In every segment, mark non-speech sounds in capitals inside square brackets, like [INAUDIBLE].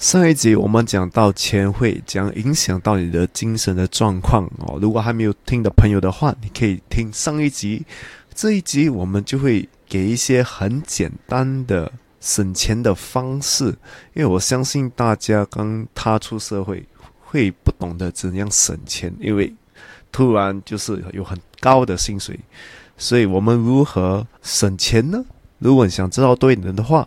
上一集我们讲到钱会将影响到你的精神的状况哦。如果还没有听的朋友的话，你可以听上一集。这一集我们就会给一些很简单的省钱的方式，因为我相信大家刚踏出社会会不懂得怎样省钱，因为突然就是有很高的薪水，所以我们如何省钱呢？如果你想知道对人的话。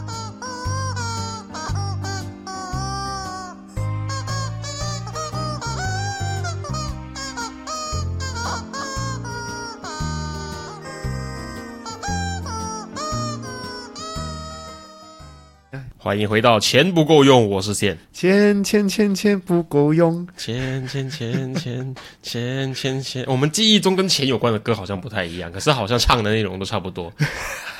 欢迎回到钱不够用，我是线。钱钱钱钱不够用，钱钱钱钱钱钱钱。我们记忆中跟钱有关的歌好像不太一样，可是好像唱的内容都差不多。[LAUGHS]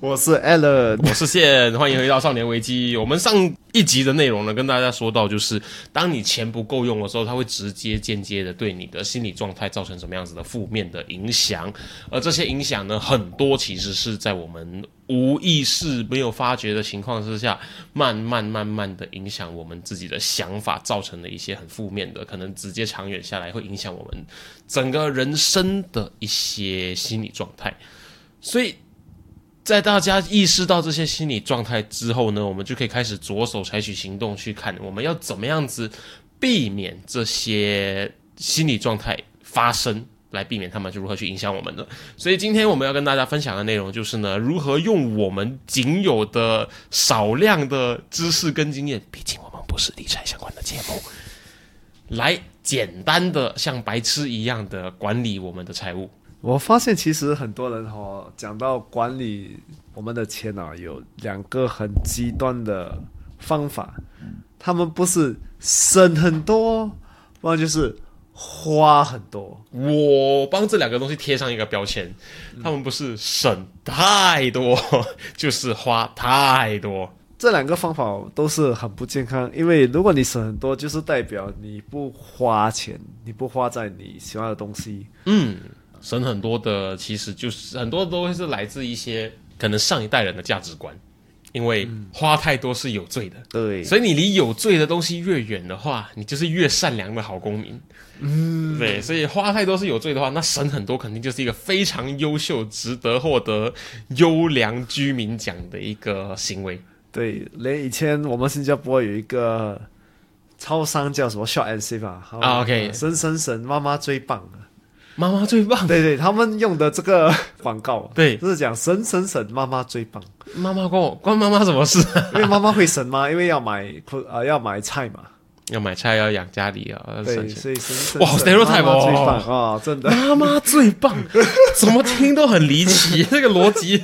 我是 Allen，我是线，欢迎回到少年危机。我们上一集的内容呢，跟大家说到，就是当你钱不够用的时候，它会直接、间接的对你的心理状态造成什么样子的负面的影响。而这些影响呢，很多其实是在我们无意识、没有发觉的情况之下，慢慢、慢慢的影响我们自己的想法，造成的一些很负面的，可能直接长远下来会影响我们整个人生的一些心理状态。所以。在大家意识到这些心理状态之后呢，我们就可以开始着手采取行动，去看我们要怎么样子避免这些心理状态发生，来避免他们就如何去影响我们的。所以今天我们要跟大家分享的内容就是呢，如何用我们仅有的少量的知识跟经验，毕竟我们不是理财相关的节目，来简单的像白痴一样的管理我们的财务。我发现其实很多人哈讲到管理我们的钱啊，有两个很极端的方法，他们不是省很多，不然就是花很多。我帮这两个东西贴上一个标签，他们不是省太多，[LAUGHS] 就是花太多。这两个方法都是很不健康，因为如果你省很多，就是代表你不花钱，你不花在你喜欢的东西。嗯。省很多的，其实就是很多都会是来自一些可能上一代人的价值观，因为花太多是有罪的，对，所以你离有罪的东西越远的话，你就是越善良的好公民，嗯，对，所以花太多是有罪的话，那省很多肯定就是一个非常优秀、值得获得优良居民奖的一个行为。对，连以前我们新加坡有一个超商叫什么 s h o t and Save 啊，OK，省省省，妈妈最棒。妈妈最棒，对对，他们用的这个 [LAUGHS] 广告，对，就是讲神神神，妈妈最棒。妈妈关我关妈妈什么事？因为妈妈会神吗？因为要买啊，要买菜嘛，要买菜要养家里啊，对，所以神神。哇，谁说太棒啊？真的，妈妈最棒，[LAUGHS] 怎么听都很离奇，这个逻辑。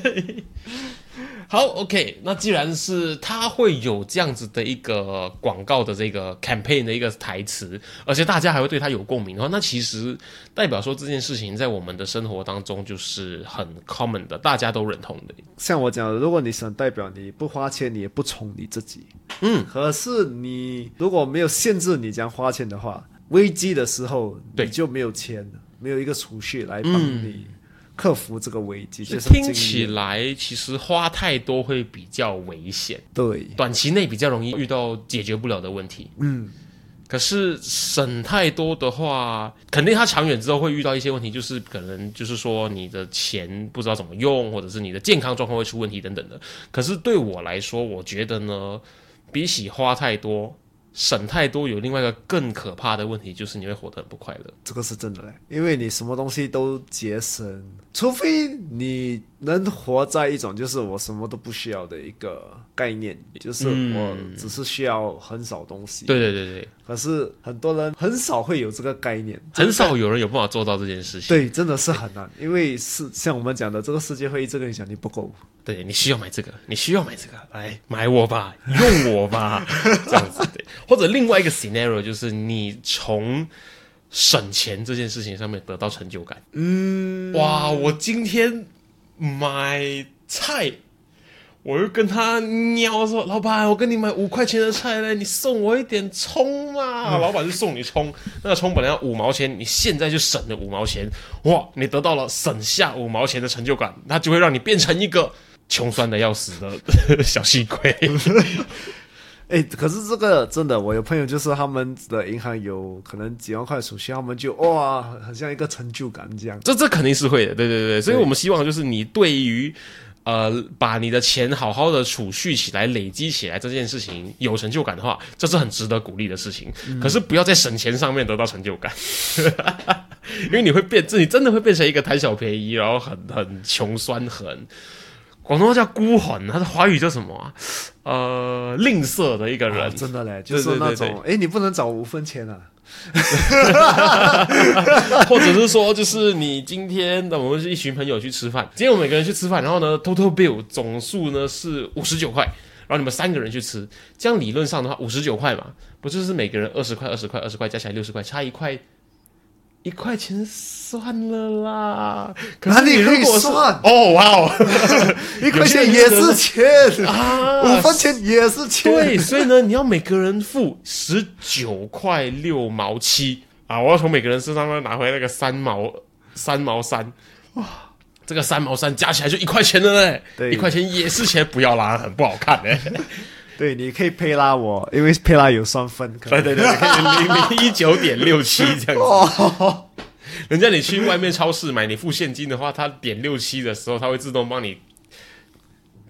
好，OK，那既然是他会有这样子的一个广告的这个 campaign 的一个台词，而且大家还会对他有共鸣的话，那其实代表说这件事情在我们的生活当中就是很 common 的，大家都认同的。像我讲的，如果你想代表你不花钱，你也不宠你自己，嗯，可是你如果没有限制你这样花钱的话，危机的时候你就没有钱，没有一个储蓄来帮你。克服这个危机，就是听起来其实花太多会比较危险。对，短期内比较容易遇到解决不了的问题。嗯，可是省太多的话，肯定它长远之后会遇到一些问题，就是可能就是说你的钱不知道怎么用，或者是你的健康状况会出问题等等的。可是对我来说，我觉得呢，比起花太多。省太多有另外一个更可怕的问题，就是你会活得很不快乐。这个是真的嘞，因为你什么东西都节省，除非你能活在一种就是我什么都不需要的一个概念，就是我只是需要很少东西。对对对对。可是很多人很少会有这个概念，很少有人有办法做到这件事情。对，真的是很难，因为是像我们讲的，这个世界会一直跟你讲你不够。对你需要买这个，你需要买这个，来买我吧，用我吧，[LAUGHS] 这样子对。或者另外一个 scenario 就是你从省钱这件事情上面得到成就感。嗯，哇，我今天买菜。我就跟他喵说：“老板，我跟你买五块钱的菜嘞，你送我一点葱嘛。”老板就送你葱，那个葱本来要五毛钱，你现在就省了五毛钱，哇！你得到了省下五毛钱的成就感，那就会让你变成一个穷酸的要死的 [LAUGHS] 小细鬼。[LAUGHS] 哎，可是这个真的，我有朋友就是他们的银行有可能几万块储蓄，他们就哇，很像一个成就感这样。这这肯定是会的，对对对，所以我们希望就是你对于。呃，把你的钱好好的储蓄起来、累积起来，这件事情有成就感的话，这是很值得鼓励的事情。可是不要在省钱上面得到成就感，[LAUGHS] 因为你会变，自己真的会变成一个贪小便宜，然后很很穷酸，很广东话叫孤魂，他的华语叫什么啊？呃，吝啬的一个人，真的嘞，就是那种，哎，你不能找五分钱啊。[LAUGHS] 或者是说，就是你今天的我们是一群朋友去吃饭，今天我们每个人去吃饭，然后呢，total bill 总数呢是五十九块，然后你们三个人去吃，这样理论上的话，五十九块嘛，不就是每个人二十块、二十块、二十块加起来六十块，差一块。一块钱算了啦，哪里可以算？哦，哇哦，[LAUGHS] 一块钱也是钱 [LAUGHS] 啊，五分钱也是钱。对，所以呢，你要每个人付十九块六毛七啊！我要从每个人身上呢拿回那个三毛三毛三，哇，这个三毛三加起来就一块钱了嘞！对，一块钱也是钱，不要拉，很不好看嘞。对，你可以配拉我，因为配拉有双分。对对对，零零一九点六七这样子。人家你去外面超市买，你付现金的话，他点六七的时候，他会自动帮你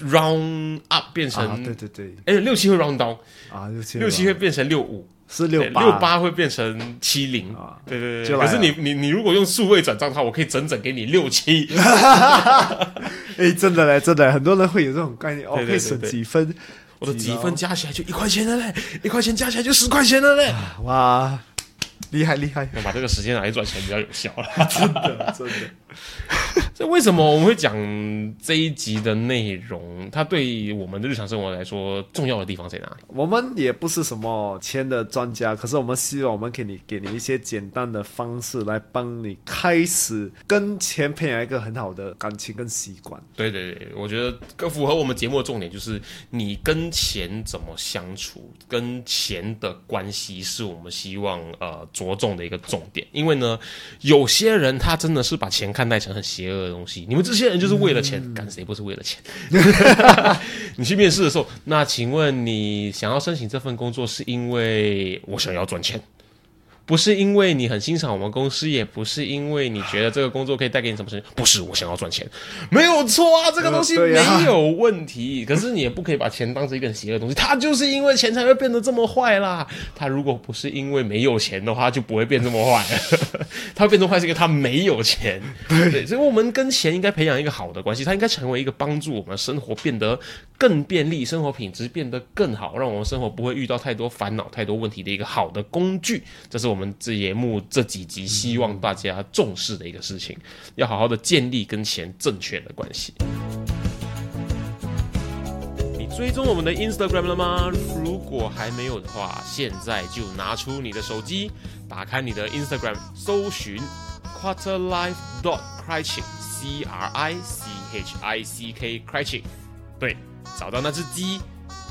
round up 变成。对对对。哎，六七会 round down 啊，六七六七会变成六五，是六八，六八会变成七零啊。对对对。可是你你你如果用数位转账的话，我可以整整给你六七。哎，真的嘞，真的，很多人会有这种概念，哦，可以省几分。我的积分加起来就一块钱了嘞，一块钱加起来就十块钱了嘞，哇，厉害厉害！要把这个时间拿来赚钱比较有效了，真 [LAUGHS] 的真的。[LAUGHS] 这为什么我们会讲这一集的内容？它对我们的日常生活来说重要的地方在哪里？我们也不是什么钱的专家，可是我们希望我们给你给你一些简单的方式来帮你开始跟钱培养一个很好的感情跟习惯。对对对，我觉得更符合我们节目的重点就是你跟钱怎么相处，跟钱的关系是我们希望呃着重的一个重点。因为呢，有些人他真的是把钱看待成很邪恶的。东西，你们这些人就是为了钱，干谁不是为了钱？[LAUGHS] 你去面试的时候，那请问你想要申请这份工作，是因为我想要赚钱？不是因为你很欣赏我们公司，也不是因为你觉得这个工作可以带给你什么事情，不是我想要赚钱，没有错啊，这个东西没有问题。可是你也不可以把钱当成一个很邪恶的东西，他就是因为钱才会变得这么坏啦。他如果不是因为没有钱的话，就不会变这么坏。[LAUGHS] 他会变成坏是因为他没有钱。对，所以我们跟钱应该培养一个好的关系，它应该成为一个帮助我们生活变得更便利、生活品质变得更好，让我们生活不会遇到太多烦恼、太多问题的一个好的工具。这是我们。这节目这几集希望大家重视的一个事情，要好好的建立跟钱正确的关系。你追踪我们的 Instagram 了吗？如果还没有的话，现在就拿出你的手机，打开你的 Instagram，搜寻 Quarterlife dot Criching，C R I C H I C K Criching，对，找到那只鸡，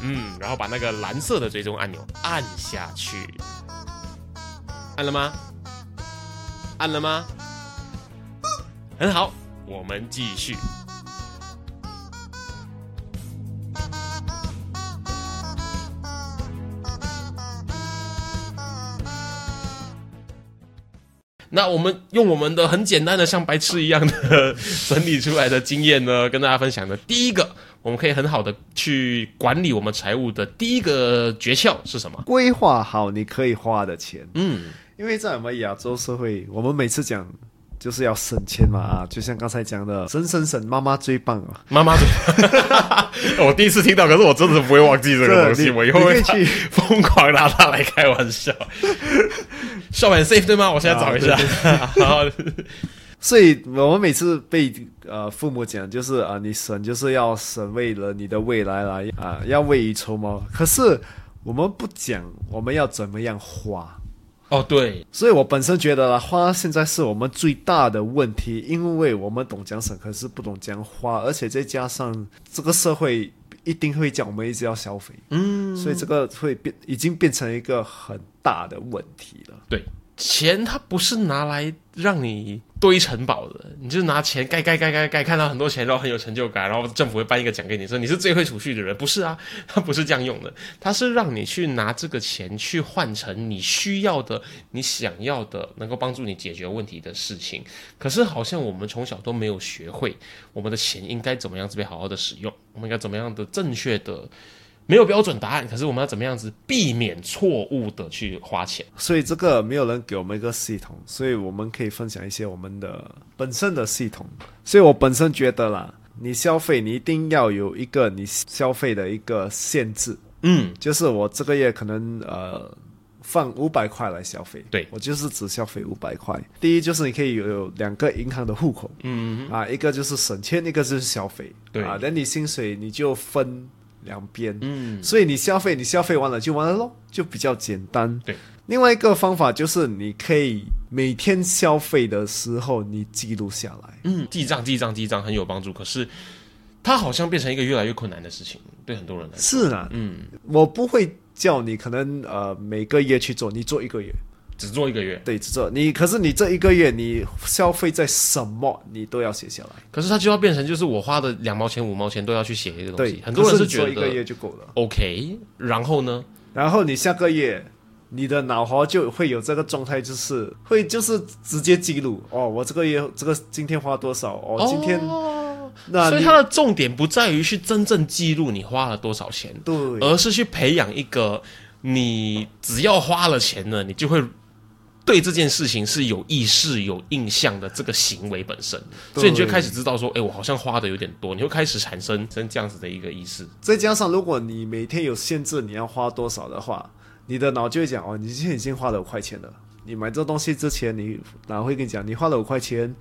嗯，然后把那个蓝色的追踪按钮按下去。按了吗？按了吗？很好，我们继续。那我们用我们的很简单的像白痴一样的 [LAUGHS] 整理出来的经验呢，跟大家分享的。第一个，我们可以很好的去管理我们财务的第一个诀窍是什么？规划好你可以花的钱。嗯。因为在我们亚洲社会，我们每次讲就是要省钱嘛啊，就像刚才讲的，省省省，妈妈最棒啊，妈妈最，[LAUGHS] 我第一次听到，可是我真的不会忘记这个东西，我以后会去 [LAUGHS] 疯狂拿它来开玩笑。笑很 safe 对吗？我现在找一下。[LAUGHS] 好，所以我们每次被呃父母讲，就是啊，你省就是要省为了你的未来来啊，要未雨绸缪。可是。我们不讲我们要怎么样花。哦，对，所以我本身觉得啦，花现在是我们最大的问题，因为我们懂讲省，可是不懂讲花，而且再加上这个社会一定会讲我们一直要消费，嗯，所以这个会变，已经变成一个很大的问题了。对，钱它不是拿来让你堆城堡的，你就拿钱盖盖盖盖盖，看到很多钱，然后很有成就感，然后政府会颁一个奖给你，说你是最会储蓄的人，不是啊？它不是这样用的，它是让你去拿这个钱去换成你需要的、你想要的，能够帮助你解决问题的事情。可是好像我们从小都没有学会，我们的钱应该怎么样子被好好的使用，我们应该怎么样的正确的。没有标准答案，可是我们要怎么样子避免错误的去花钱？所以这个没有人给我们一个系统，所以我们可以分享一些我们的本身的系统。所以我本身觉得啦，你消费你一定要有一个你消费的一个限制，嗯，就是我这个月可能呃放五百块来消费，对我就是只消费五百块。第一就是你可以有两个银行的户口，嗯啊，一个就是省钱，一个就是消费，对啊，那你薪水你就分两边，嗯，所以你消费，你消费完了就完了咯，就比较简单。对，另外一个方法就是你可以每天消费的时候你记录下来。嗯，记账记账记账很有帮助，可是它好像变成一个越来越困难的事情，对很多人来说。是啊，嗯，我不会叫你可能呃每个月去做，你做一个月，只做一个月，对，只做你。可是你这一个月你消费在什么，你都要写下来。可是它就要变成就是我花的两毛钱五毛钱都要去写一个东西对，，很多人可是觉做一个月就够了。OK，然后呢？然后你下个月，你的脑活就会有这个状态，就是会就是直接记录哦，我这个月这个今天花多少哦，今天、哦，那所以它的重点不在于去真正记录你花了多少钱，对而是去培养一个你只要花了钱了，你就会对这件事情是有意识、有印象的这个行为本身，所以你就开始知道说，哎，我好像花的有点多，你会开始产生生这样子的一个意识。再加上如果你每天有限制你要花多少的话，你的脑就会讲哦，你今天已经花了五块钱了。你买这东西之前，你脑会跟你讲，你花了五块钱，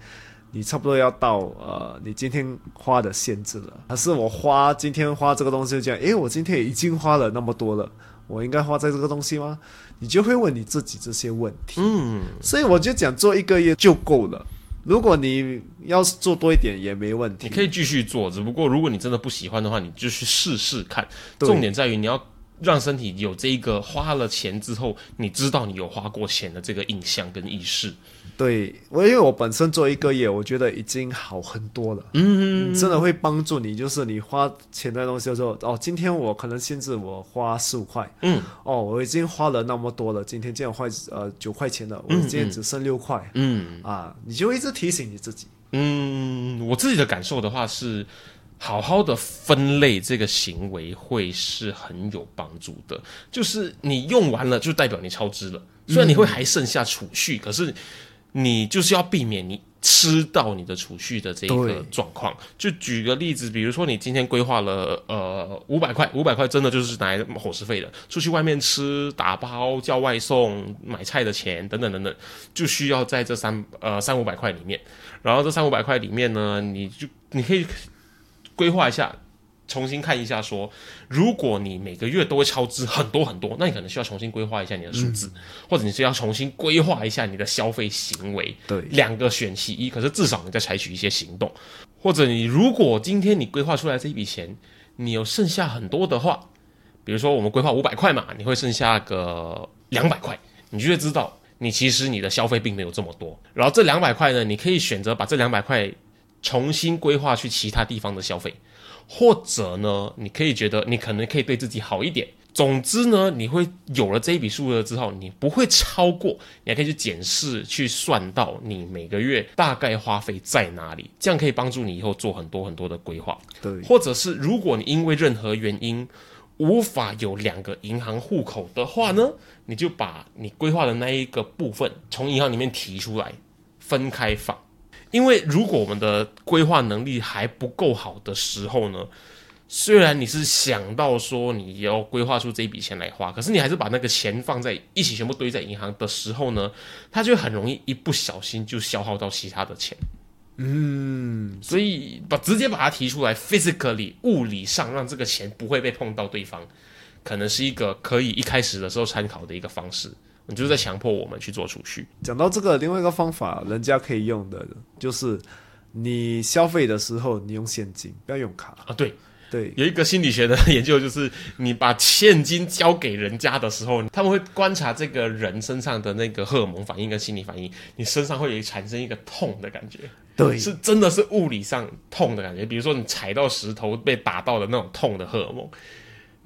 你差不多要到呃你今天花的限制了。可是我花今天花这个东西就讲，诶，我今天已经花了那么多了，我应该花在这个东西吗？你就会问你自己这些问题。嗯，所以我就讲做一个月就够了。如果你要是做多一点也没问题，你可以继续做，只不过如果你真的不喜欢的话，你就去试试看。重点在于你要让身体有这一个花了钱之后，你知道你有花过钱的这个印象跟意识。对我，因为我本身做一个月，我觉得已经好很多了。嗯，真的会帮助你，就是你花钱的东西的时候，哦，今天我可能限制我花十五块，嗯，哦，我已经花了那么多了，今天这样花呃九块钱了，我今天只剩六块，嗯啊，你就一直提醒你自己。嗯，我自己的感受的话是，好好的分类这个行为会是很有帮助的。就是你用完了，就代表你超支了。虽然你会还剩下储蓄，可是你就是要避免你吃到你的储蓄的这一个状况。就举个例子，比如说你今天规划了呃五百块，五百块真的就是拿来伙食费的，出去外面吃、打包、叫外送、买菜的钱等等等等，就需要在这三呃三五百块里面。然后这三五百块里面呢，你就你可以规划一下，重新看一下说，如果你每个月都会超支很多很多，那你可能需要重新规划一下你的数字，或者你是要重新规划一下你的消费行为。对两个选其一，可是至少你在采取一些行动，或者你如果今天你规划出来这一笔钱，你有剩下很多的话，比如说我们规划五百块嘛，你会剩下个两百块，你就会知道你其实你的消费并没有这么多。然后这两百块呢，你可以选择把这两百块重新规划去其他地方的消费，或者呢，你可以觉得你可能可以对自己好一点。总之呢，你会有了这一笔数额之后，你不会超过，你还可以去检视、去算到你每个月大概花费在哪里，这样可以帮助你以后做很多很多的规划。对，或者是如果你因为任何原因无法有两个银行户口的话呢，你就把你规划的那一个部分从银行里面提出来，分开放。因为如果我们的规划能力还不够好的时候呢，虽然你是想到说你要规划出这一笔钱来花，可是你还是把那个钱放在一起全部堆在银行的时候呢，它就很容易一不小心就消耗到其他的钱。嗯，所以把直接把它提出来，physically 物理上让这个钱不会被碰到对方，可能是一个可以一开始的时候参考的一个方式。你就是在强迫我们去做储蓄。讲到这个，另外一个方法，人家可以用的，就是你消费的时候，你用现金，不要用卡。啊，对，对，有一个心理学的 [LAUGHS] 研究，就是你把现金交给人家的时候，他们会观察这个人身上的那个荷尔蒙反应跟心理反应，你身上会有产生一个痛的感觉，对是真的是物理上痛的感觉，比如说你踩到石头被打到的那种痛的荷尔蒙。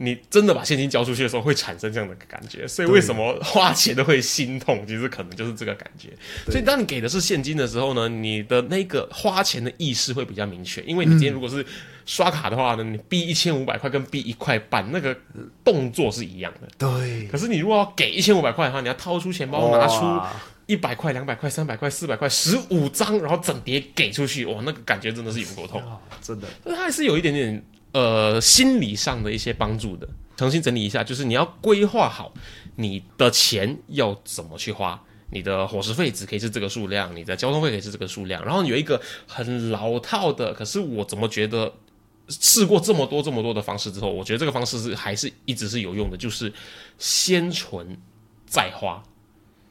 你真的把现金交出去的时候，会产生这样的感觉，所以为什么花钱都会心痛？其实可能就是这个感觉。所以当你给的是现金的时候呢，你的那个花钱的意识会比较明确，因为你今天如果是刷卡的话呢，你 B 一千五百块跟 B 一块半，那个动作是一样的。对，可是你如果要给一千五百块的话，你要掏出钱包拿出一百块、两百块、三百块、四百块、十五张，然后整叠给出去，哇，那个感觉真的是有够痛。啊真的，但它还是有一点点呃心理上的一些帮助的。重新整理一下，就是你要规划好你的钱要怎么去花。你的伙食费只可以是这个数量，你的交通费可以是这个数量，然后有一个很老套的，可是我怎么觉得试过这么多这么多的方式之后，我觉得这个方式是还是一直是有用的，就是先存再花。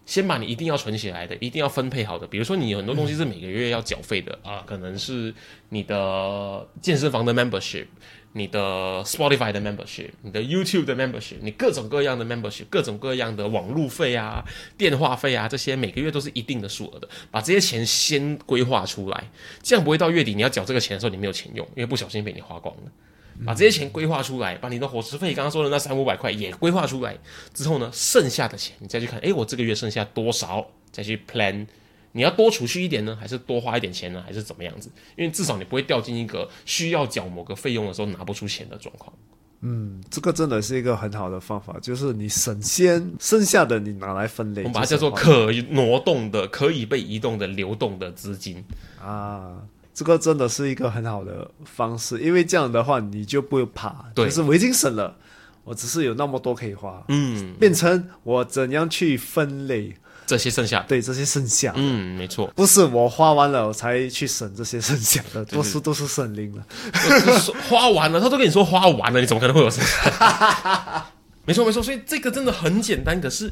先把你一定要存起来的，一定要分配好的，比如说你有很多东西是每个月要缴费的啊，可能是你的健身房的 membership，你的 Spotify 的 membership，你的 YouTube 的 membership，你各种各样的 membership，各种各样的网路费啊、电话费啊，这些每个月都是一定的数额的，把这些钱先规划出来，这样不会到月底你要缴这个钱的时候你没有钱用，因为不小心被你花光了。把这些钱规划出来，把你的伙食费刚刚说的那三五百块也规划出来之后呢，剩下的钱你再去看，诶，我这个月剩下多少，再去 plan，你要多储蓄一点呢，还是多花一点钱呢，还是怎么样子？因为至少你不会掉进一个需要缴某个费用的时候拿不出钱的状况。嗯这个真的是一个很好的方法，就是你省先，剩下的你拿来分类，我们把它叫做可挪动的、可以被移动的流动的资金。啊，这个真的是一个很好的方式，因为这样的话你就不会怕，对就是我已经省了，我只是有那么多可以花，嗯，变成我怎样去分类，这些剩下，对这些剩下。嗯，没错。不是我花完了我才去省这些剩下的，多 [LAUGHS] 数都是省零了。花完了，他都跟你说花完了，你怎么可能会有剩下？[LAUGHS] 没错没错，所以这个真的很简单，可是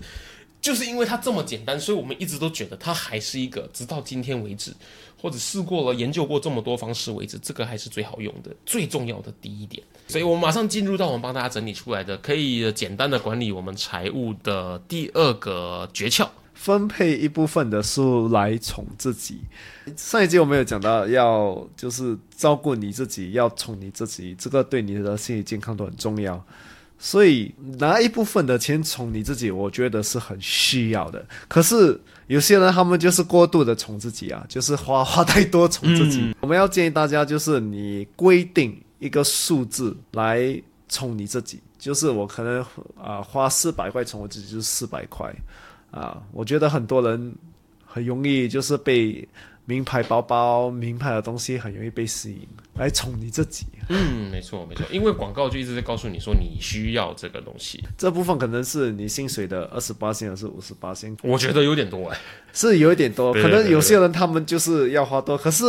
就是因为它这么简单，所以我们一直都觉得它还是一个，直到今天为止，或者试过了、研究过这么多方式为止，这个还是最好用的、最重要的第一点。所以我们马上进入到我们帮大家整理出来的，可以简单的管理我们财务的第二个诀窍。分配一部分的数来宠自己。上一集我们有讲到，要就是照顾你自己，要宠你自己，这个对你的心理健康都很重要。所以拿一部分的钱宠你自己，我觉得是很需要的。可是有些人他们就是过度的宠自己啊，就是花花太多宠自己。我们要建议大家，就是你规定一个数字来宠你自己，就是我可能啊、花四百块宠我自己，就是四百块。啊，我觉得很多人很容易就是被名牌包包、名牌的东西很容易被吸引，来宠你自己。嗯，没错没错，因为广告就一直在告诉你说你需要这个东西，这部分可能是你薪水的二十八线，还是五十八线，我觉得有点多哎。是有一点多。可能有些人他们就是要花多，可是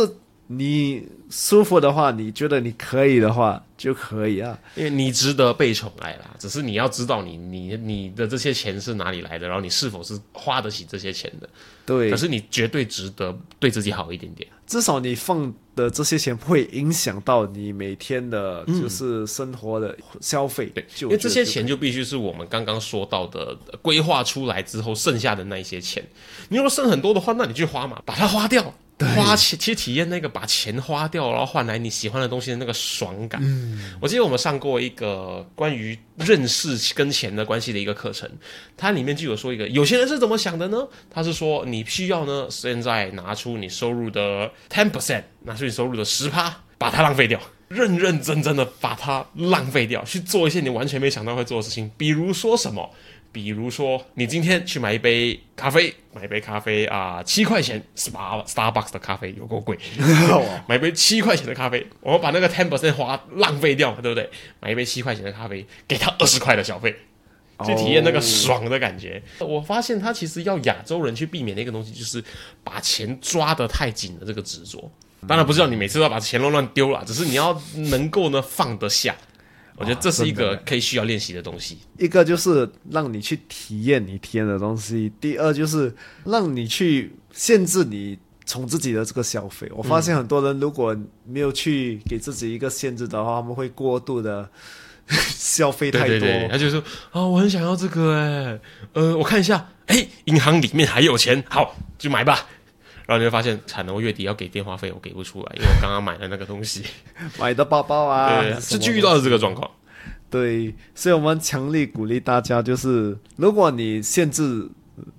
你舒服的话，你觉得你可以的话就可以啊。因为你值得被宠爱啦，只是你要知道你你你的这些钱是哪里来的，然后你是否是花得起这些钱的。对可，是你绝对值得对自己好一点点。至少你放的这些钱不会影响到你每天的，就是生活的消费。对，就因为这些钱就必须是我们刚刚说到的呃规划出来之后剩下的那一些钱。你如果剩很多的话，那你去花嘛，把它花掉。花钱去体验那个把钱花掉，然后换来你喜欢的东西的那个爽感。嗯我记得我们上过一个关于认识跟钱的关系的一个课程，它里面就有说一个有些人是怎么想的呢？他是说你需要呢现在拿出你收入的 ten percent，拿出你收入的十趴，把它浪费掉。认认真真的把它浪费掉，去做一些你完全没想到会做的事情，比如说什么？比如说，你今天去买一杯咖啡，买一杯咖啡啊，七块钱，Star Starbucks 的咖啡有够贵，[LAUGHS] 买一杯七块钱的咖啡，我们把那个 ten percent 花浪费掉，对不对？买一杯七块钱的咖啡，给他二十块的小费，去体验那个爽的感觉。我发现他其实要亚洲人去避免的一个东西，就是把钱抓得太紧的这个执着。当然不是让你每次都要把钱乱乱丢了，只是你要能够呢放得下。我觉得这是一个可以需要练习的东西。一个就是让你去体验你体验的东西，第二就是让你去限制你从自己的这个消费。我发现很多人如果没有去给自己一个限制的话，他们会过度的 [LAUGHS] 消费太多。对对对，他就说啊，我很想要这个哎，呃，我看一下，哎，银行里面还有钱，好，就买吧。然后你会发现，产能月底要给电话费，我给不出来，因为我刚刚买了那个东西，[LAUGHS] 买的包包啊，对，是就遇到了这个状况。对，所以我们强力鼓励大家，就是如果你限制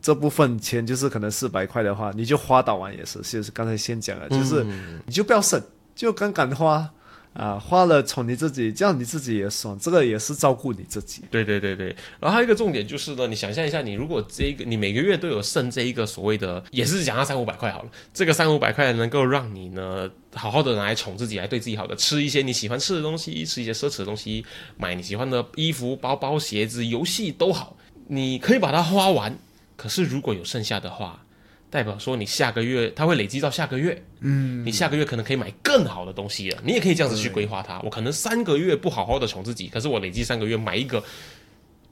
这部分钱，就是可能四百块的话，你就花到完也是，就是刚才先讲了，就是你就不要省，就敢敢花啊，花了宠你自己，这样你自己也爽，这个也是照顾你自己。对对对对，然后还有一个重点就是呢，你想象一下，你如果这个你每个月都有剩这一个所谓的，也是讲到三五百块好了，这个三五百块能够让你呢好好的拿来宠自己，来对自己好的，吃一些你喜欢吃的东西，吃一些奢侈的东西，买你喜欢的衣服、包包、鞋子、游戏都好，你可以把它花完。可是如果有剩下的话，代表说你下个月它会累积到下个月，嗯，你下个月可能可以买更好的东西了。你也可以这样子去规划它。我可能三个月不好好的宠自己，可是我累积三个月买一个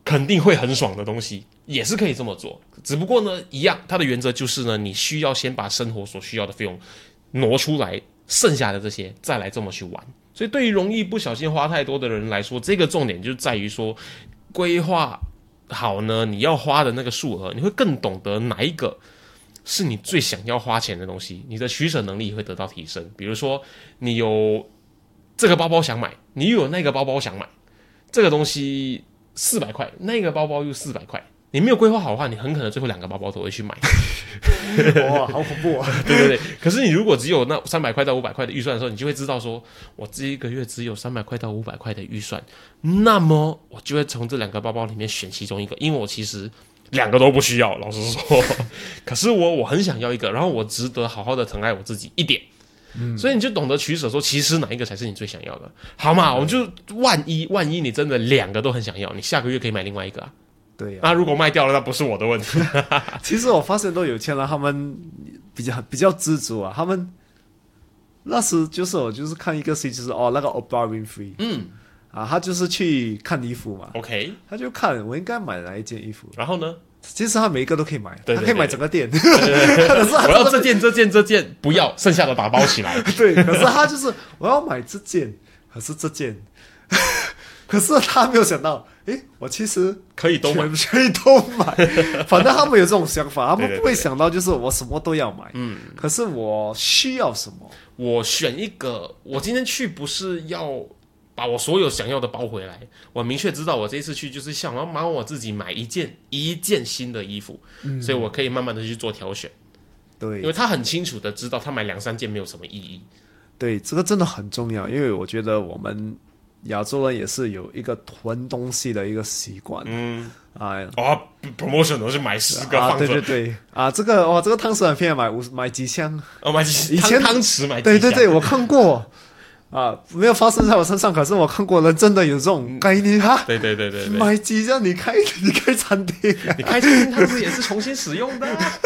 肯定会很爽的东西，也是可以这么做。只不过呢，一样，它的原则就是呢，你需要先把生活所需要的费用挪出来，剩下的这些再来这么去玩。所以对于容易不小心花太多的人来说，这个重点就在于说规划好呢，你要花的那个数额，你会更懂得哪一个。是你最想要花钱的东西，你的取舍能力会得到提升。比如说，你有这个包包想买，你又有那个包包想买，这个东西四百块，那个包包又四百块，你没有规划好的话，你很可能最后两个包包都会去买。[LAUGHS] 哇，好恐怖啊！[LAUGHS] 对对对。可是你如果只有那三百块到五百块的预算的时候，你就会知道说，我这一个月只有三百块到五百块的预算，那么我就会从这两个包包里面选其中一个，因为我其实。两个都不需要，老实说，[LAUGHS] 可是我我很想要一个，然后我值得好好的疼爱我自己一点，嗯，所以你就懂得取舍，说其实哪一个才是你最想要的，好嘛？我们就万一万一你真的两个都很想要，你下个月可以买另外一个啊，对呀、那如果卖掉了，那不是我的问题，[LAUGHS] 其实我发现都有钱人，他们比较比较知足啊。他们那时就是我就是看一个戏，就是哦那个 Oprah Winfrey，嗯啊，他就是去看衣服嘛，，OK，他就看我应该买哪一件衣服。然后呢？其实他每一个都可以买，对对他可以买整个店。可是 [LAUGHS] 我要这件这件这件不要，[LAUGHS] 剩下的打包起来。[LAUGHS] 对，可是他就是我要买这件，可是这件，可是他没有想到，诶，我其实可以都买全可以都买。反正他们有这种想法，他们不会想到就是我什么都要买。嗯，可是我需要什么？我选一个，我今天去不是要把我所有想要的包回来，我明确知道我这一次去就是想要帮我自己买一件一件新的衣服，所以我可以慢慢的去做挑选，对因为他很清楚的知道他买两三件没有什么意义。对，这个真的很重要，因为我觉得我们亚洲人也是有一个囤东西的一个习惯。嗯，啊。哦，promotion 都是买十个啊，放着，对对对，啊，这个哦，这个汤匙很便宜，买五买几箱，哦买几以前汤汤匙买几箱对对对，我看过，啊，没有发生在我身上，可是我看过人真的有这种概念哈，对对对对对，买几箱你开你开餐厅啊，你开餐厅汤匙也是重新使用的？[LAUGHS] 啊，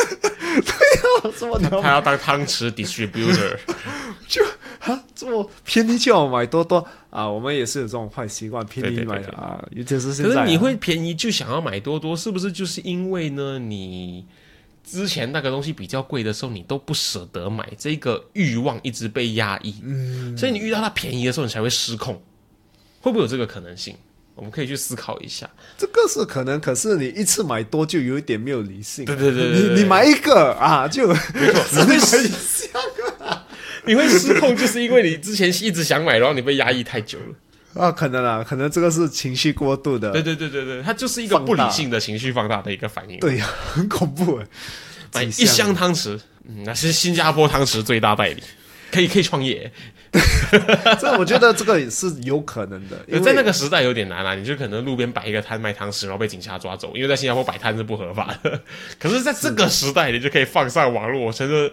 这么牛他要当汤匙 distributor。[LAUGHS] 就啊这么便宜就要买多多。啊，我们也是有这种坏习惯，便宜对对对对。买的啊，尤其是现在啊，可是你会便宜就想要买多多，是不是就是因为呢？你之前那个东西比较贵的时候，你都不舍得买，这个欲望一直被压抑，嗯，所以你遇到它便宜的时候，你才会失控，会不会有这个可能性？我们可以去思考一下。这个是可能，可是你一次买多就有一点没有理性，对对对对对你你买一个啊就没错，[LAUGHS] 你会失，你会失控，就是因为你之前一直想买，然后你被压抑太久了。啊，可能啦，可能这个是情绪过度的，对对对对对，它就是一个不理性的情绪放大的一个反应。对呀，很恐怖哎，买一箱汤匙，嗯，那是新加坡汤匙最大代理，可以可以创业。[LAUGHS] 这我觉得这个也是有可能的，[LAUGHS] 因为在那个时代有点难啊，你就可能路边摆一个摊卖汤匙，然后被警察抓走，因为在新加坡摆摊是不合法的。[LAUGHS] 可是在这个时代，你就可以放上网络，我真的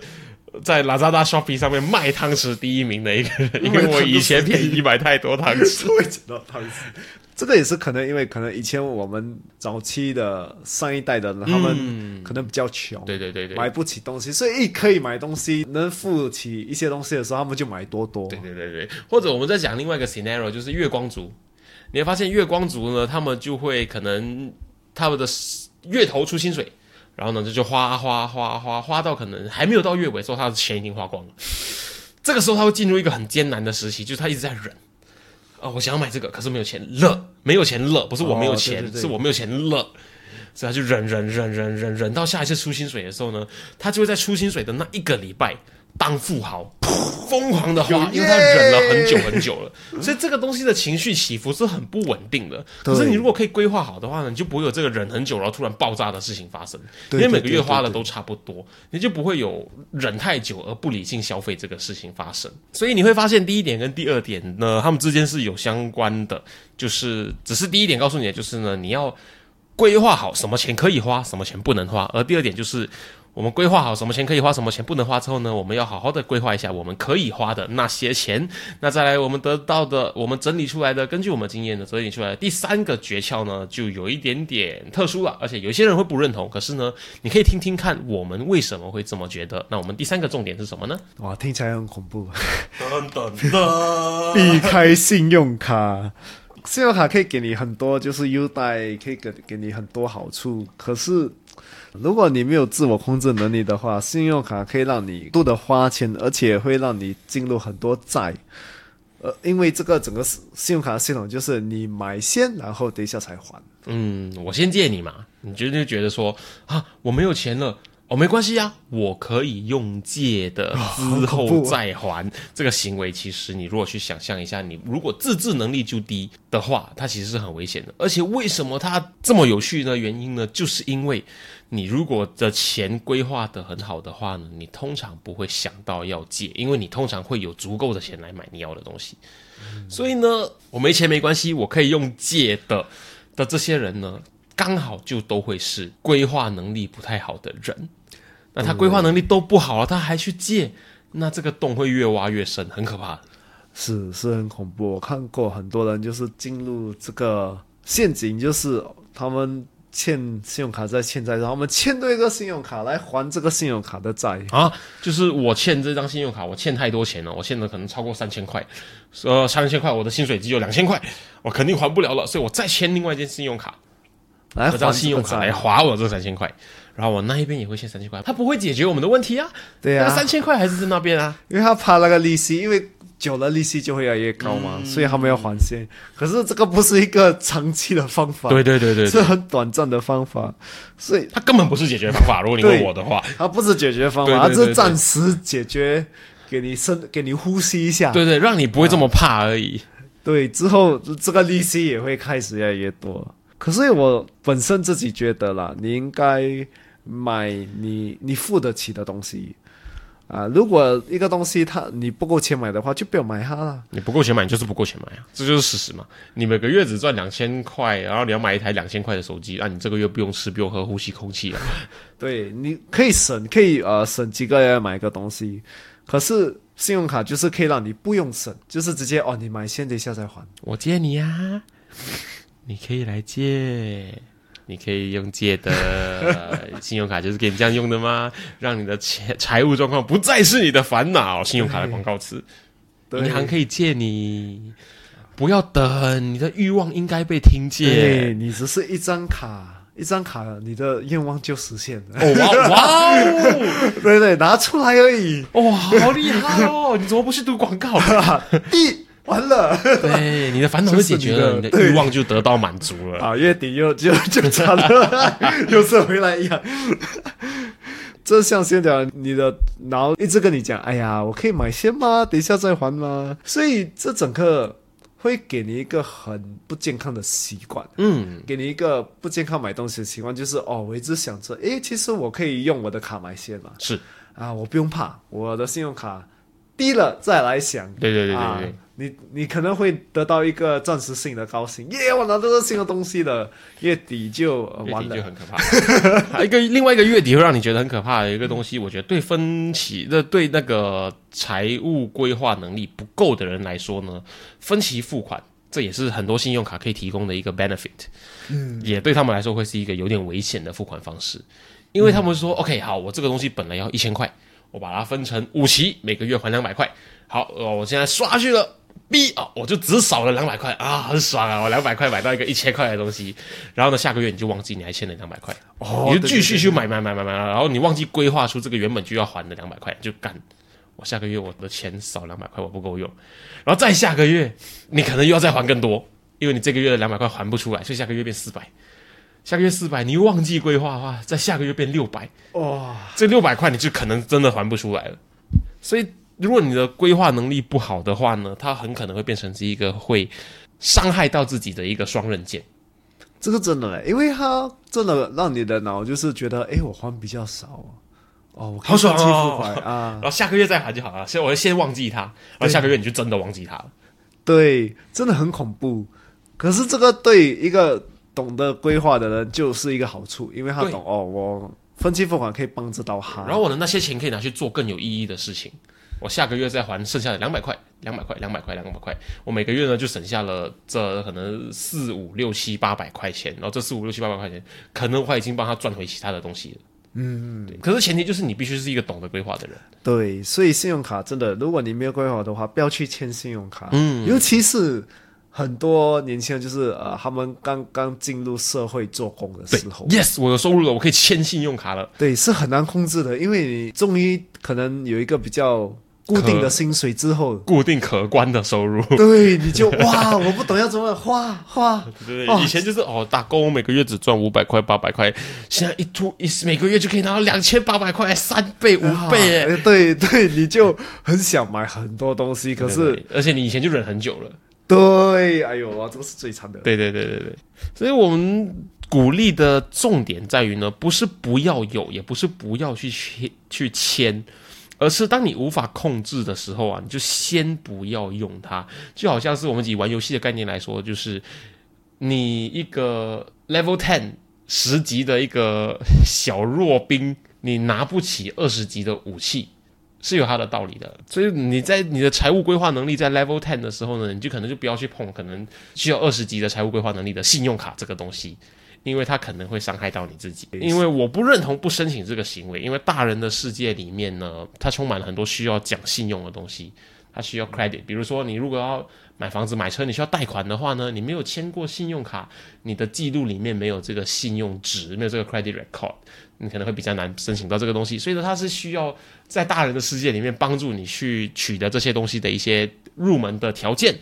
在 Lazada、shopping 上面卖汤匙第一名的一个人，因为我以前便宜买太多汤匙。[LAUGHS] 会捡到汤匙，这个也是可能，因为可能以前我们早期的上一代的人，他们可能比较穷，对对对对，买不起东西，所以一可以买东西，能付起一些东西的时候，他们就买多多。对对对对，或者我们再讲另外一个 scenario，就是月光族。你会发现月光族呢，他们就会可能他们的月头出薪水，然后呢就就花花花花花到可能还没有到月尾的时候，他的钱已经花光了。这个时候他会进入一个很艰难的时期，就是他一直在忍。哦，我想要买这个，可是没有钱了，没有钱了，不是我没有钱，哦对对对是我没有钱了。所以他就忍忍忍忍忍忍到下一次出薪水的时候呢，他就会在出薪水的那一个礼拜当富豪，疯狂的花，因为他忍了很久很久了。[LAUGHS] 所以这个东西的情绪起伏是很不稳定的。可是你如果可以规划好的话呢，你就不会有这个忍很久然后突然爆炸的事情发生，因为每个月花的都差不多，你就不会有忍太久而不理性消费这个事情发生。所以你会发现第一点跟第二点呢，他们之间是有相关的，就是只是第一点告诉你的就是呢，你要规划好什么钱可以花，什么钱不能花，而第二点就是。我们规划好什么钱可以花，什么钱不能花之后呢，我们要好好的规划一下我们可以花的那些钱。那再来，我们得到的，我们整理出来的，根据我们经验的整理出来的第三个诀窍呢，就有一点点特殊了，而且有些人会不认同。可是呢，你可以听听看我们为什么会这么觉得。那我们第三个重点是什么呢？哇，听起来很恐怖。噔噔噔，[LAUGHS] 避开信用卡，信用卡可以给你很多就是优待，可以给给你很多好处。可是如果你没有自我控制能力的话，信用卡可以让你多的花钱，而且会让你进入很多债。呃，因为这个整个信用卡系统就是你买先，然后等一下才还。嗯，我先借你嘛，你绝对觉得说啊，我没有钱了。哦，没关系呀、我可以用借的之后再还。这个行为，其实你如果去想象一下，你如果自制能力就低的话，它其实是很危险的。而且为什么它这么有趣呢？原因呢，就是因为你如果的钱规划的很好的话呢，你通常不会想到要借，因为你通常会有足够的钱来买你要的东西。所以呢，我没钱没关系，我可以用借的的这些人呢，刚好就都会是规划能力不太好的人。那他规划能力都不好了，他还去借，那这个洞会越挖越深，很可怕。是是很恐怖。我看过很多人就是进入这个陷阱，就是他们欠信用卡债欠债，然后他们欠对一个信用卡来还这个信用卡的债。啊，就是我欠这张信用卡，我欠太多钱了，我欠的可能超过三千块，呃，三千块，我的薪水只有两千块，我肯定还不了了，所以我再签另外一件信用卡，来还这张信用卡来划我这三千块，然后我那一边也会欠三千块，他不会解决我们的问题啊，对啊，那三千块还是在那边啊，因为他怕那个利息，因为久了利息就会越来越高嘛，嗯所以他们要还钱。可是这个不是一个长期的方法，对对对对是很短暂的方法，所以他根本不是解决方法。如果你问我的话，他不是解决方法，对对对对它只是暂时解决，给你生给你呼吸一下。对对，让你不会这么怕而已。对，之后这个利息也会开始越来越多。可是我本身自己觉得啦，你应该买你你付得起的东西啊。如果一个东西它你不够钱买的话，就不要买它了。你不够钱买，你就是不够钱买啊，这就是事实嘛。你每个月只赚两千块，然后你要买一台两千块的手机，那、你这个月不用吃，不用喝，呼吸空气啊。[LAUGHS] 对，你可以省，可以呃省几个月买一个东西。可是信用卡就是可以让你不用省，就是直接哦，你买先，等一下再还。我借你呀、你可以来借，你可以用借的 [LAUGHS] 信用卡，就是给你这样用的吗？让你的钱财务状况不再是你的烦恼。信用卡的广告词，对银行可以借你，不要等，你的欲望应该被听对见。你只是一张卡，一张卡，你的愿望就实现了。哦哇 [LAUGHS] 哇哦！对对，拿出来而已。哇，好厉害哦！你怎么不去读广告？[LAUGHS] 一完了对，你的烦恼就解决了，欲望就得到满足了。啊，月底又就就差了，[LAUGHS] 又是回来一样。[LAUGHS] 这像先讲你的脑一直跟你讲，哎呀，我可以买先吗？等一下再还吗？所以这整个会给你一个很不健康的习惯。嗯，给你一个不健康买东西的习惯，就是哦，我一直想着，哎，其实我可以用我的卡买先嘛，是啊，我不用怕，我的信用卡低了再来想，对对对对啊对，你你可能会得到一个暂时性的高兴，耶，我拿到这新的东西了，月底就、呃完了。就，很可怕。[LAUGHS] 一个另外一个月底会让你觉得很可怕的一个东西，我觉得对分期的对那个财务规划能力不够的人来说呢，分期付款。这也是很多信用卡可以提供的一个 benefit，嗯，也对他们来说会是一个有点危险的付款方式，因为他们说、OK 好，我这个东西本来要一千块，我把它分成五期，每个月还两百块，好，呃，我现在刷下去了，B 哦，我就只少了两百块啊，很爽啊！我两百块买到一个一千块的东西，然后呢，下个月你就忘记你还欠了两百块，哦你就继续去买买买买买，然后你忘记规划出这个原本就要还的两百块，就干。我下个月我的钱少两百块，我不够用，然后再下个月你可能又要再还更多，因为你这个月的两百块还不出来，所以下个月变四百。下个月四百，你又忘记规划的话，在下个月变六百，哇，这六百块你就可能真的还不出来了。所以，如果你的规划能力不好的话呢，它很可能会变成是一个会伤害到自己的一个双刃剑。这个真的嘞，因为它真的让你的脑就是觉得，哎，我还比较少哦，哦，我好爽分期哦付款啊然，后下个月再还就好了，所以我就先忘记它，然后下个月你就真的忘记它了。对，真的很恐怖。可是这个对一个懂得规划的人就是一个好处，因为他懂哦，我分期付款可以帮助到他。然后我的那些钱可以拿去做更有意义的事情。我下个月再还剩下的两百块，两百块，两百块，两百块。我每个月呢就省下了这可能四五六七八百块钱，然后这四五六七八百块钱，可能我已经帮他赚回其他的东西了。嗯，可是前提就是你必须是一个懂得规划的人。对，所以信用卡真的，如果你没有规划的话，不要去签信用卡。嗯，尤其是很多年轻人，就是呃，他们刚刚进入社会做工的时候，Yes，我有收入了，我可以签信用卡了。对，是很难控制的，因为你终于可能有一个比较固定的薪水之后，固定可观的收入，[LAUGHS] 对，你就哇，[LAUGHS] 我不懂要怎么花花。对哦以前就是哦，打工每个月只赚五百块、八百块，现在一突一每个月就可以拿到两千八百块，三倍、五倍，哎，哎对对，你就很想买很多东西，可是对而且你以前就忍很久了。对，哎呦哇，这个是最惨的。对对对对对，所以我们鼓励的重点在于呢，不是不要有，也不是不要去签去签，而是当你无法控制的时候啊，你就先不要用它。就好像是我们以玩游戏的概念来说，就是你一个 level ten 十级的一个小弱兵，你拿不起二十级的武器。是有它的道理的，所以你在你的财务规划能力在 level ten 的时候呢，你就可能就不要去碰可能需要二十级的财务规划能力的信用卡这个东西，因为它可能会伤害到你自己。因为我不认同不申请这个行为，因为大人的世界里面呢，它充满了很多需要讲信用的东西，它需要 credit。比如说，你如果要买房子、买车，你需要贷款的话呢，你没有签过信用卡，你的记录里面没有这个信用值，没有这个 credit record，你可能会比较难申请到这个东西。所以说，它是需要在大人的世界里面帮助你去取得这些东西的一些入门的条件。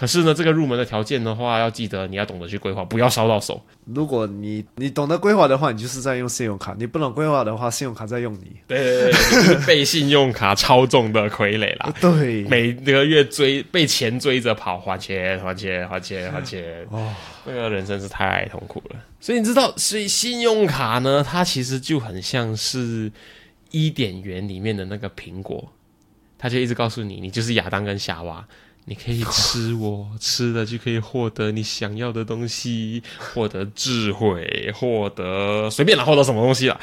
可是呢，这个入门的条件的话，要记得你要懂得去规划，不要烧到手。如果你你懂得规划的话，你就是在用信用卡；你不懂规划的话，信用卡在用你。对对对，你被信用卡操纵的傀儡啦。对，每个月追被钱追着跑，还钱还钱还钱还钱，哦，那个人生是太痛苦了。所以你知道，所以信用卡呢，它其实就很像是伊甸园里面的那个苹果，它就一直告诉你，你就是亚当跟夏娃。你可以吃我，[LAUGHS] 吃了就可以获得你想要的东西，[LAUGHS] 获得智慧，获得随便啦，获得什么东西啦。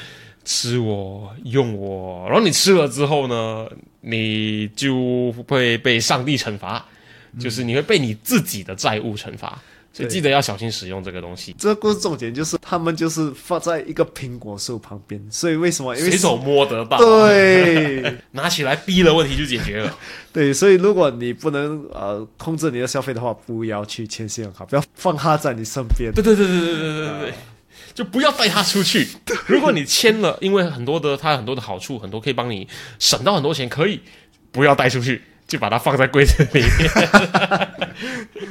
吃我，用我，然后你吃了之后呢，你就会被上帝惩罚，就是你会被你自己的债务惩罚。所以对记得要小心使用这个东西，这个故事重点就是他们就是放在一个苹果树旁边，所以为什么？因为随手摸得到，，对 [LAUGHS] 拿起来逼了，问题就解决了。对，所以如果你不能呃控制你的消费的话，不要去签信用卡，不要放它在你身边。对对对对对对对对对，就不要带它出去。如果你签了，因为很多的它有很多的好处，很多可以帮你省到很多钱，可以不要带出去，就把它放在柜子里面。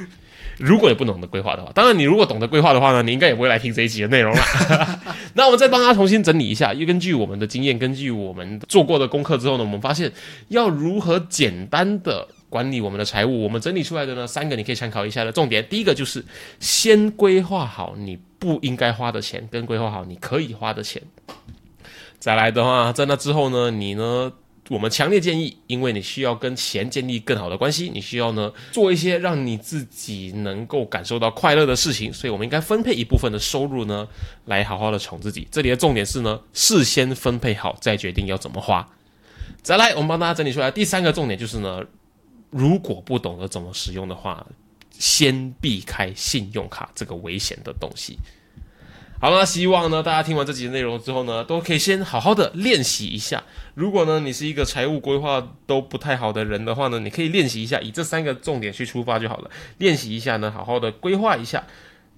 [LAUGHS] 如果你不懂得规划的话，当然你如果懂得规划的话呢，你应该也不会来听这一集的内容了。[LAUGHS] 那我们再帮他重新整理一下，又根据我们的经验，根据我们做过的功课之后呢，我们发现要如何简单的管理我们的财务，我们整理出来的呢三个你可以参考一下的重点。第一个就是先规划好你不应该花的钱，跟规划好你可以花的钱。再来的话，在那之后呢，你呢，我们强烈建议，因为你需要跟钱建立更好的关系，你需要呢做一些让你自己能够感受到快乐的事情，所以我们应该分配一部分的收入呢，来好好的宠自己。这里的重点是呢，事先分配好，再决定要怎么花。再来，我们帮大家整理出来第三个重点就是呢，如果不懂得怎么使用的话，先避开信用卡这个危险的东西。好了，希望呢大家听完这集的内容之后呢，都可以先好好的练习一下。如果呢你是一个财务规划都不太好的人的话呢，你可以练习一下，以这三个重点去出发就好了。练习一下呢，好好的规划一下。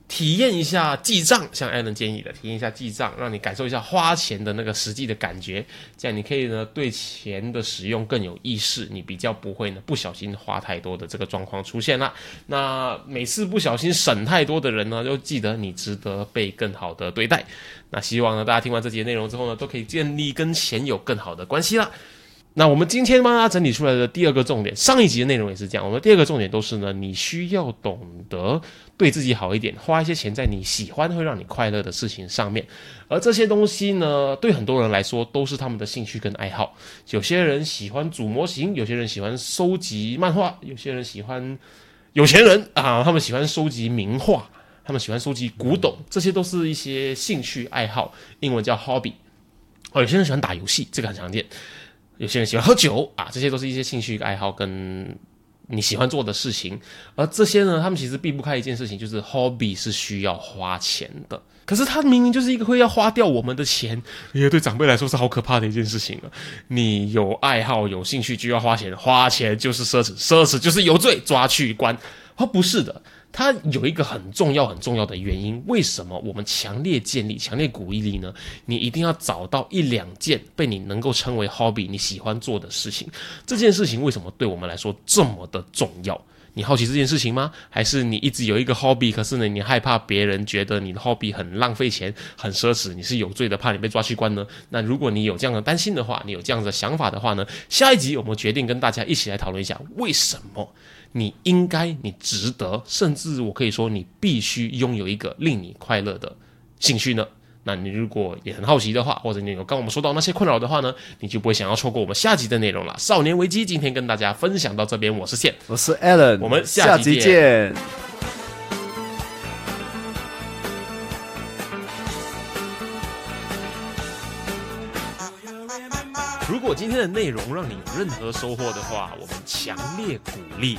体验一下记账，像艾伦建议的，体验一下记账，让你感受一下花钱的那个实际的感觉，这样你可以呢对钱的使用更有意识，你比较不会呢不小心花太多的这个状况出现了。那每次不小心省太多的人呢，就记得你值得被更好的对待。那希望呢大家听完这节内容之后呢，都可以建立跟钱有更好的关系啦。那我们今天帮大家整理出来的第二个重点，上一集的内容也是这样。我们第二个重点都是呢，你需要懂得对自己好一点，花一些钱在你喜欢、会让你快乐的事情上面。而这些东西呢，对很多人来说都是他们的兴趣跟爱好。有些人喜欢组模型，有些人喜欢收集漫画，有些人喜欢有钱人啊，他们喜欢收集名画，他们喜欢收集古董，这些都是一些兴趣爱好，英文叫 hobby。哦，有些人喜欢打游戏，这个很常见。有些人喜欢喝酒啊，这些都是一些兴趣爱好跟你喜欢做的事情。而这些呢，他们其实避不开一件事情，就是 hobby 是需要花钱的。可是它明明就是一个会要花掉我们的钱，也对长辈来说是好可怕的一件事情啊！你有爱好、有兴趣就要花钱，花钱就是奢侈，奢侈就是有罪，抓去关。哦，不是的。它有一个很重要、很重要的原因，为什么我们强烈建立、强烈鼓励你呢？你一定要找到一两件被你能够称为 hobby、你喜欢做的事情。这件事情为什么对我们来说这么的重要？你好奇这件事情吗？还是你一直有一个 hobby，可是呢，你害怕别人觉得你的 hobby 很浪费钱、很奢侈，你是有罪的，怕你被抓去关呢？那如果你有这样的担心的话，你有这样的想法的话呢？下一集我们决定跟大家一起来讨论一下为什么。你应该，你值得，甚至我可以说，你必须拥有一个令你快乐的兴趣呢。那你如果也很好奇的话，或者你有跟我们说到那些困扰的话呢，你就不会想要错过我们下集的内容了。少年危机今天跟大家分享到这边，我是线，我是 Alan，我们下集见。如果今天的内容让你有任何收获的话，我们强烈鼓励。